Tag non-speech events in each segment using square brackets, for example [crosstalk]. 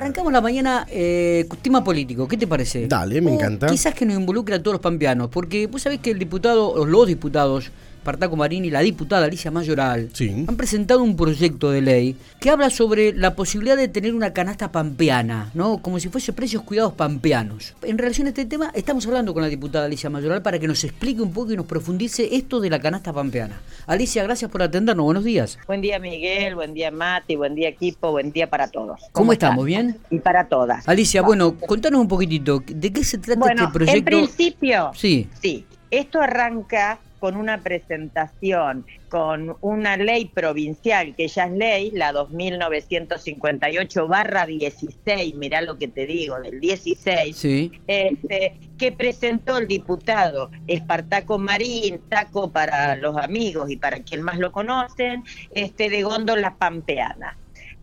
Arrancamos la mañana eh, tema político, ¿qué te parece? Dale, me O encanta. Quizás que nos involucre a todos los pampeanos, porque vos sabés que el diputado, los diputados, Partaco Marín y la diputada Alicia Mayoral, Sí. han presentado un proyecto de ley que habla sobre la posibilidad de tener una canasta pampeana, ¿no? Como si fuese precios cuidados pampeanos. En relación a este tema, estamos hablando con la diputada Alicia Mayoral para que nos explique un poco y nos profundice esto de la canasta pampeana. Alicia, gracias por atendernos, buenos días. Buen día Miguel, buen día Mati, buen día equipo, buen día para todos. ¿Cómo estamos? ¿Bien? Y para todas. Alicia, bueno, contanos un poquitito, ¿de qué se trata Bueno, este proyecto? en principio, Sí. sí, esto arranca con una presentación, con una ley provincial que ya es ley, la 2958 barra 16, mirá lo que te digo, del 16, Sí. este, que presentó el diputado Espartaco Marín, Taco para los amigos y para quien más lo conocen, este, de Góndola Pampeana.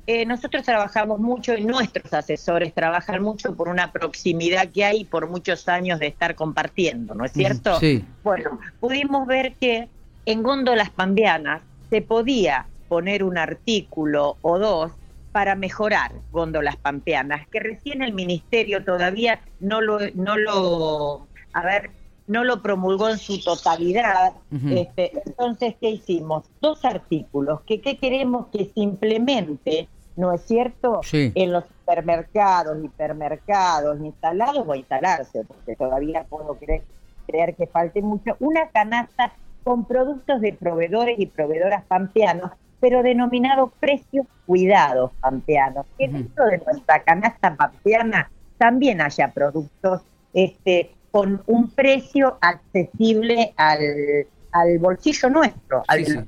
Eh, nosotros trabajamos mucho y nuestros asesores trabajan mucho por una proximidad que hay por muchos años de estar compartiendo, ¿no es cierto? Sí. Bueno, pudimos ver que en góndolas pampeanas se podía poner un artículo o dos para mejorar góndolas pampeanas, que recién el ministerio todavía no lo, no lo, a ver, no lo promulgó en su totalidad. Este, entonces, ¿qué hicimos? Dos artículos que, que queremos que se implemente, ¿no es cierto? Sí. En los supermercados, hipermercados, instalados o instalarse, porque todavía puedo creer, creer que falte mucho, una canasta con productos de proveedores y proveedoras pampeanos, pero denominados precios cuidados pampeanos. Que dentro de nuestra canasta pampeana también haya productos este, con un precio accesible al, al bolsillo nuestro, al Sí, sí.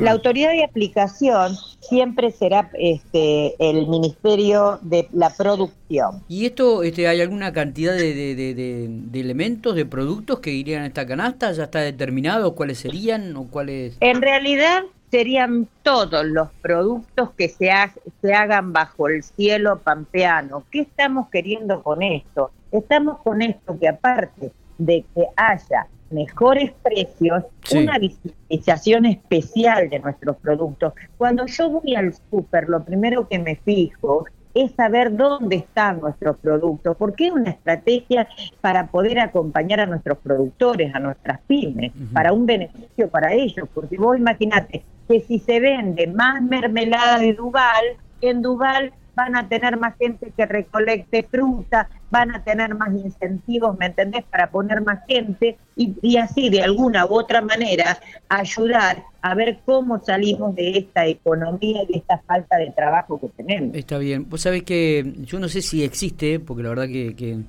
La autoridad de aplicación siempre será este, el Ministerio de la Producción. ¿Y esto, este, hay alguna cantidad de, de- de- de- de elementos, de productos que irían a esta canasta? ¿Ya está determinado cuáles serían o cuáles...? En realidad serían todos los productos que se, ha- se hagan bajo el cielo pampeano. ¿Qué estamos queriendo con esto? Estamos con esto que aparte de que haya mejores precios, Sí. una visibilización especial de nuestros productos. Cuando yo voy al súper, lo primero que me fijo es saber dónde están nuestros productos, porque es una estrategia para poder acompañar a nuestros productores, a nuestras pymes, para un beneficio para ellos, porque vos imaginate que si se vende más mermelada de Duval, en Duval van a tener más gente que recolecte fruta, van a tener más incentivos, ¿me entendés?, para poner más gente y, así de alguna u otra manera ayudar a ver cómo salimos de esta economía y de esta falta de trabajo que tenemos. Está bien. Vos sabés que yo no sé si existe, porque la verdad que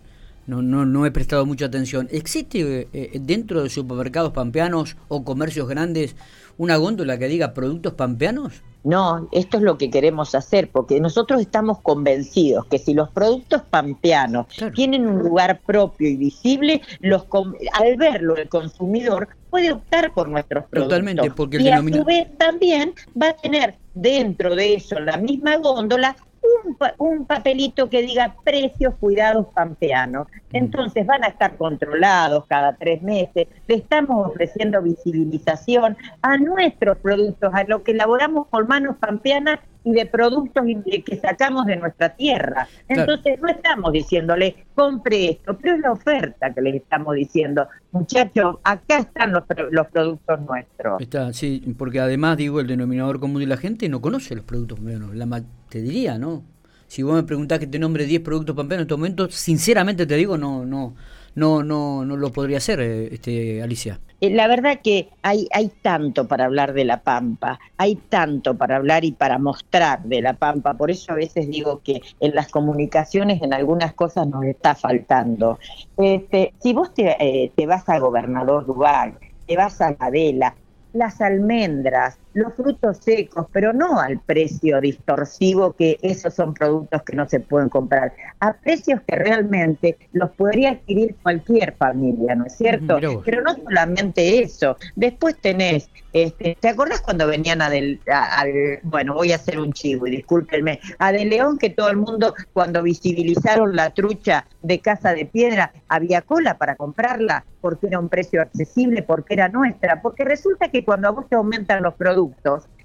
no, no, no he prestado mucha atención. ¿Existe eh, dentro de supermercados pampeanos o comercios grandes una góndola que diga productos pampeanos? No, esto es lo que queremos hacer, porque nosotros estamos convencidos que si los productos pampeanos Claro. tienen un lugar propio y visible, los al verlo el consumidor puede optar por nuestros productos. Totalmente, porque el y a su vez también va a tener dentro de eso, la misma góndola, un, un papelito que diga precios cuidados pampeanos. Entonces van a estar controlados cada tres meses. Le estamos ofreciendo visibilización a nuestros productos, a lo que elaboramos con manos pampeanas y de productos que sacamos de nuestra tierra. Claro. Entonces no estamos diciéndole compre esto, pero es la oferta que les estamos diciendo. Muchachos, acá están los, los productos nuestros. Está, sí, porque además, digo, el denominador común de la gente no conoce los productos pampeanos. La te diría, ¿no? Si vos me preguntás que te nombre 10 productos pampeanos en este momento, sinceramente te digo, no no no no no lo podría hacer, eh, este Alicia. Eh, La verdad que hay, hay tanto para hablar de la Pampa, hay tanto para hablar y para mostrar de la Pampa, por eso a veces digo que en las comunicaciones en algunas cosas nos está faltando. Este, si vos te, eh, vas a Gobernador Duval, te vas a Adela, las almendras, los frutos secos, pero no al precio distorsivo que esos son productos que no se pueden comprar, a precios que realmente los podría adquirir cualquier familia, ¿no es cierto? Pero no solamente eso, después tenés, este, ¿te acordás cuando venían a del, a- bueno, voy a hacer un chivo y discúlpenme, a De León que todo el mundo cuando visibilizaron la trucha de Casa de Piedra, había cola para comprarla porque era un precio accesible, porque era nuestra, porque resulta que cuando a vos te aumentan los productos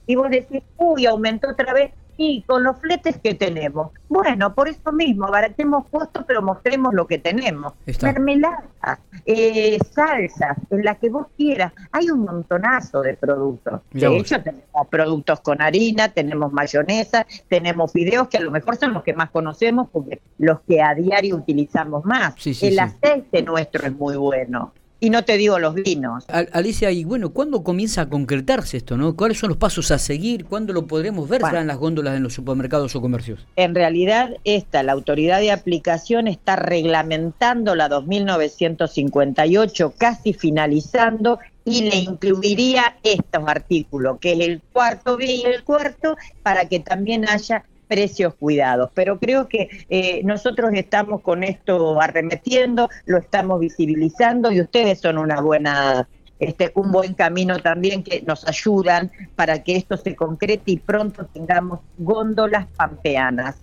y vos decís, uy, aumentó otra vez, Y con los fletes que tenemos. Bueno, por eso mismo, abaratemos costos, pero mostremos lo que tenemos. Mermeladas, eh, salsas, en la que vos quieras. Hay un montonazo de productos. de hecho, tenemos productos con harina, tenemos mayonesa, tenemos fideos que a lo mejor son los que más conocemos porque los que a diario utilizamos más. El aceite nuestro es muy bueno y no te digo los vinos. Alicia, y bueno, ¿cuándo comienza a concretarse esto? no ¿Cuáles son los pasos a seguir? ¿Cuándo lo podremos ver ya en las góndolas en los supermercados o comercios? En realidad, esta, la autoridad de aplicación, está reglamentando la 2958, casi finalizando, y le incluiría estos artículos, que es el cuarto B y el cuarto, para que también haya precios cuidados. Pero creo que eh, nosotros estamos con esto arremetiendo, lo estamos visibilizando y ustedes son una buena este, un buen camino también que nos ayudan para que esto se concrete y pronto tengamos góndolas pampeanas.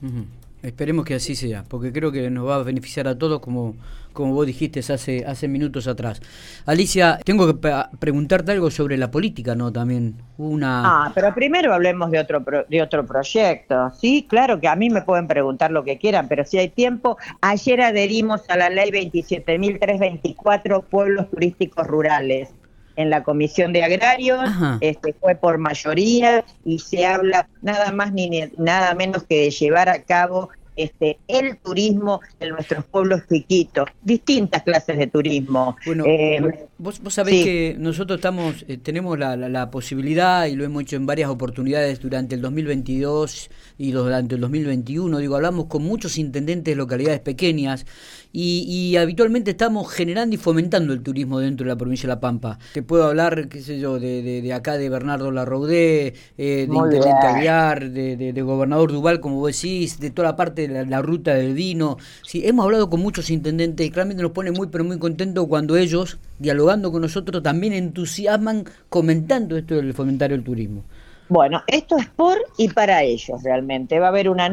Esperemos que así sea, porque creo que nos va a beneficiar a todos como, como vos dijiste hace, hace minutos atrás. Alicia, tengo que preguntarte algo sobre la política, ¿no? También una... Ah, pero primero hablemos de otro, de otro proyecto. Sí, claro que a mí me pueden preguntar lo que quieran, pero si hay tiempo, ayer adherimos a la ley 27.324 pueblos turísticos rurales en la Comisión de Agrarios, este fue por mayoría y se habla nada más ni nada menos que de llevar a cabo este, el turismo en nuestros pueblos chiquitos, distintas clases de turismo. Bueno, eh, vos, vos, sabés que nosotros estamos, eh, tenemos la, la, posibilidad y lo hemos hecho en varias oportunidades durante el 2022 y durante el 2021, digo, hablamos con muchos intendentes de localidades pequeñas y, habitualmente estamos generando y fomentando el turismo dentro de la provincia de La Pampa. Te puedo hablar, qué sé yo, de, de, acá de Bernardo Larroudé, eh, de Intendente Aviar, de, de, Gobernador Duval, como vos decís, de toda la parte de la, ruta del vino. Sí, hemos hablado con muchos intendentes y claramente nos pone muy, pero muy contentos cuando ellos, dialogando con nosotros, también entusiasman comentando esto del fomentario del turismo. Bueno, esto es por y para ellos realmente. Va a haber una,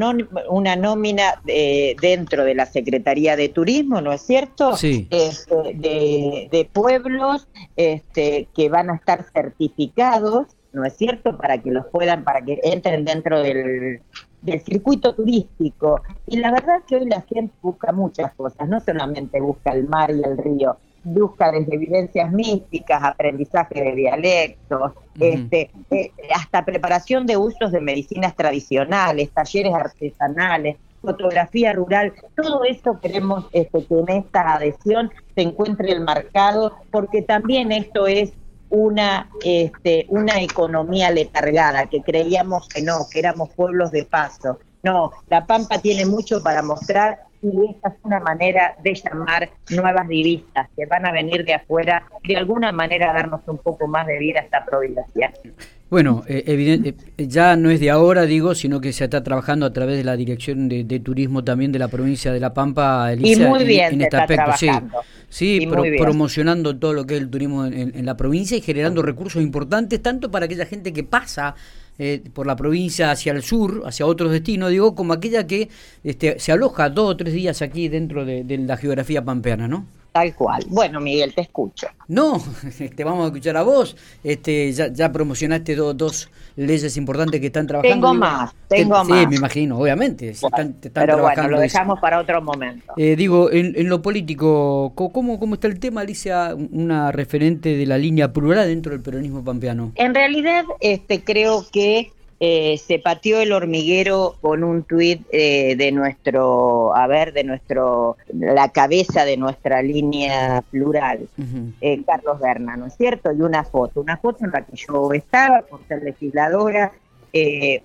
una nómina eh, dentro de la Secretaría de Turismo, ¿no es cierto? Sí. Este, de, pueblos este, que van a estar certificados, ¿no es cierto? Para que los puedan, para que entren dentro del, del circuito turístico. Y la verdad es que hoy la gente busca muchas cosas, no solamente busca el mar y el río, busca desde evidencias místicas, aprendizaje de dialectos, este, eh, hasta preparación de usos de medicinas tradicionales, talleres artesanales, fotografía rural, todo eso queremos este, que en esta adhesión se encuentre el marcado, porque también esto es una, este, una economía letargada, que creíamos que no, que éramos pueblos de paso. No, La Pampa tiene mucho para mostrar y esta es una manera de llamar nuevas divisas que van a venir de afuera, de alguna manera a darnos un poco más de vida a esta provincia. Bueno, eh, evidente, eh, ya no es de ahora, digo, sino que se está trabajando a través de la Dirección de, Turismo también de la provincia de La Pampa, Elisa, y muy bien en, este aspecto. Sí, sí promocionando todo lo que es el turismo en, la provincia y generando recursos importantes, tanto para aquella gente que pasa eh, por la provincia hacia el sur, hacia otros destinos, digo, como aquella que este, se aloja dos o tres días aquí dentro de, de la geografía pampeana, ¿no? Tal cual. Bueno, Miguel, te escucho. No, [laughs] te vamos a escuchar a vos. Este, ya, ya promocionaste dos leyes importantes que están trabajando. Tengo más, tengo más. Sí, me imagino, obviamente. pero bueno, lo dejamos para otro momento. Eh, digo, en, en, lo político, ¿cómo, ¿cómo está el tema, Alicia, una referente de la línea plural dentro del peronismo pampeano? En realidad, este, creo que eh, se pateó el hormiguero con un tuit eh, de nuestro, a ver, de nuestro, la cabeza de nuestra línea plural, eh, Carlos Berna, ¿no es cierto? Y una foto, una foto en la que yo estaba por ser legisladora,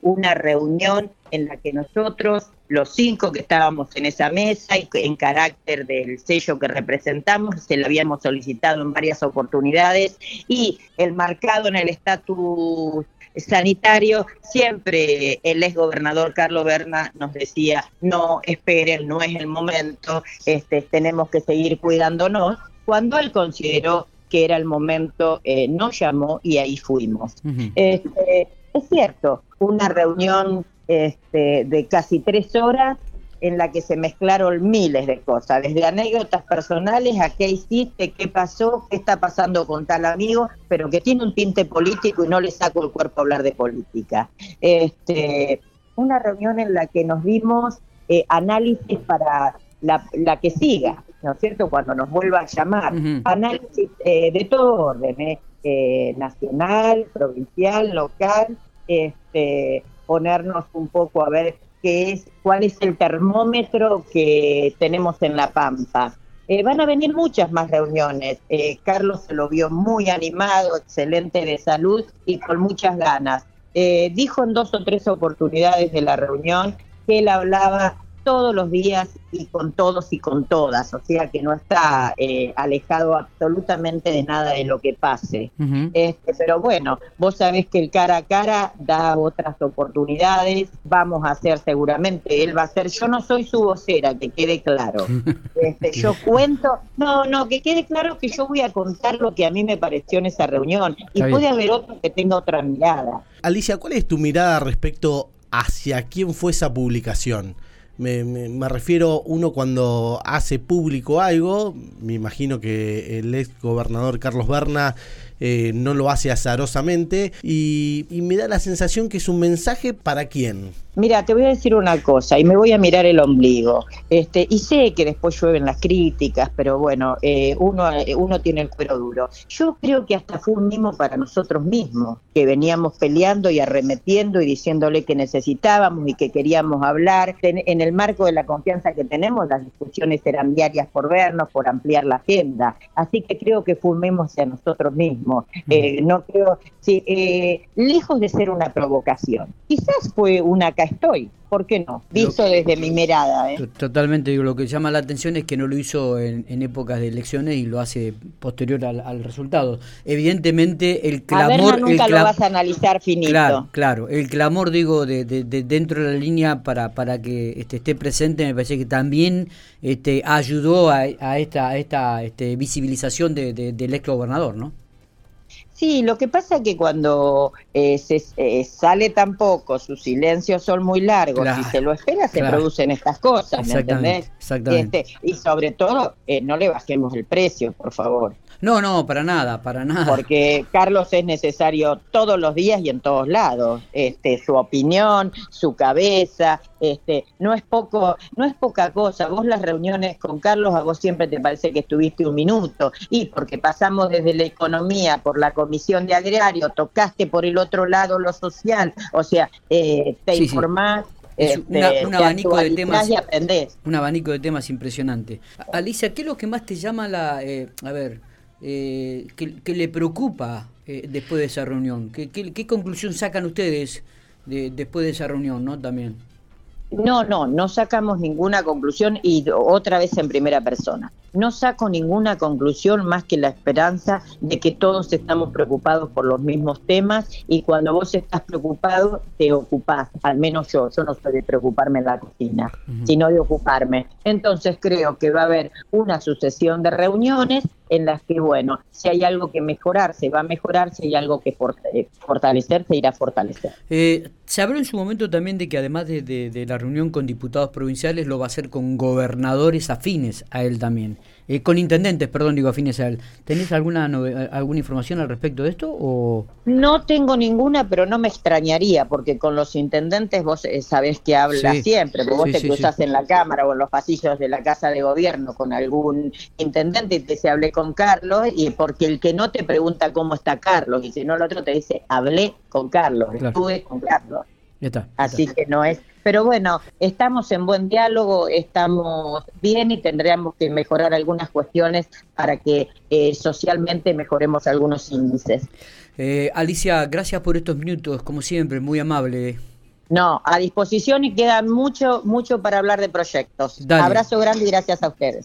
una reunión en la que nosotros, los cinco que estábamos en esa mesa y en carácter del sello que representamos, se lo habíamos solicitado en varias oportunidades y el marcado en el estatus sanitario, siempre el ex gobernador Carlos Berna nos decía, no, esperen, no es el momento, este, tenemos que seguir cuidándonos. Cuando él consideró que era el momento, eh, nos llamó y ahí fuimos. este, es cierto, una reunión este, de casi tres horas en la que se mezclaron miles de cosas, desde anécdotas personales a qué hiciste, qué pasó, qué está pasando con tal amigo, pero que tiene un tinte político y no le saco el cuerpo a hablar de política. Este, una reunión en la que nos dimos eh, análisis para la, la, que siga, ¿no es cierto? Cuando nos vuelva a llamar, análisis eh, de todo orden, ¿eh? eh, nacional, provincial, local, este, ponernos un poco a ver es, cuál es el termómetro que tenemos en La Pampa. Eh, van a venir muchas más reuniones. Eh, Carlos se lo vio muy animado, excelente de salud y con muchas ganas. Eh, dijo en dos o tres oportunidades de la reunión que él hablaba todos los días y con todos y con todas, o sea que no está eh, alejado absolutamente de nada de lo que pase. este, pero bueno, vos sabés que el cara a cara da otras oportunidades, vamos a hacer seguramente, él va a ser, yo no soy su vocera, que quede claro. [laughs] este, yo cuento, no, no, que quede claro que yo voy a contar lo que a mí me pareció en esa reunión y puede haber otro que tenga otra mirada. Alicia, ¿cuál es tu mirada respecto hacia quién fue esa publicación? Me, me, refiero uno cuando hace público algo, me imagino que el ex gobernador Carlos Berna eh, no lo hace azarosamente y, me da la sensación que es un mensaje para quién. Mira, te voy a decir una cosa y me voy a mirar el ombligo. Este, y sé que después llueven las críticas, pero bueno, eh, uno, uno tiene el cuero duro. Yo creo que hasta fue un mimo para nosotros mismos, que veníamos peleando y arremetiendo y diciéndole que necesitábamos y que queríamos hablar. En el marco de la confianza que tenemos, las discusiones eran diarias por vernos, por ampliar la agenda. Así que creo que fue un mimo hacia nosotros mismos. Eh, no creo, sí, eh, lejos de ser una provocación. Quizás fue una estoy. ¿Por qué no? Visto desde mi mirada. ¿eh? Totalmente, digo, lo que llama la atención es que no lo hizo en, en épocas de elecciones y lo hace posterior al, al resultado. Evidentemente, el clamor. A ver, nunca el lo vas a analizar finito. Claro, claro. El clamor, digo, de, de, de dentro de la línea para, para que este, esté presente, me parece que también este, ayudó a, a esta, a esta este, visibilización de, del ex gobernador, ¿no? Sí, lo que pasa es que cuando eh, se eh, sale tan poco, sus silencios son muy largos claro, y se lo espera, se claro. producen estas cosas, ¿me entendés? Exactamente. Este, y sobre todo, eh, no le bajemos el precio, por favor. No, no, para nada, para nada. Porque Carlos es necesario todos los días y en todos lados. Este, su opinión, su cabeza, este, no es poco, no es poca cosa. Vos las reuniones con Carlos, a vos siempre te parece que estuviste un minuto. Y porque pasamos desde la economía por la comisión de agrario, tocaste por el otro lado lo social, o sea, eh, te sí, informás. Sí. Es una, este, un abanico de temas un abanico de temas impresionante Alicia qué es lo que más te llama la eh, a ver eh, que, que, le preocupa eh, después de esa reunión? ¿Qué, qué, qué conclusión sacan ustedes de, después de esa reunión, no? También. No, no, no sacamos ninguna conclusión y otra vez en primera persona. No saco ninguna conclusión más que la esperanza de que todos estamos preocupados por los mismos temas y cuando vos estás preocupado te ocupás, al menos yo, yo no soy de preocuparme en la cocina, uh -huh. sino de ocuparme. Entonces creo que va a haber una sucesión de reuniones en las que, bueno, si hay algo que mejorar, se va a mejorar, si hay algo que fortalecer, se irá a fortalecer. Eh, se habló en su momento también de que además de, de, de, la reunión con diputados provinciales, lo va a hacer con gobernadores afines a él también. Eh, con intendentes, perdón, digo afines a él. ¿Tenés alguna, alguna información al respecto de esto? o No tengo ninguna, pero no me extrañaría, porque con los intendentes vos eh, sabés que habla sí. siempre, porque vos sí, te sí, cruzás en la Cámara o en los pasillos de la Casa de Gobierno con algún intendente y te dice hablé con Carlos, y porque el que no te pregunta cómo está Carlos, y si no el otro te dice hablé con Carlos, claro. estuve con Carlos. Ya está, ya Así que no es pero bueno, estamos en buen diálogo, estamos bien y tendríamos que mejorar algunas cuestiones para que eh, socialmente mejoremos algunos índices. Eh, Alicia, gracias por estos minutos, como siempre, muy amable. No, a disposición y queda mucho, mucho para hablar de proyectos. Dale. Abrazo grande y gracias a ustedes.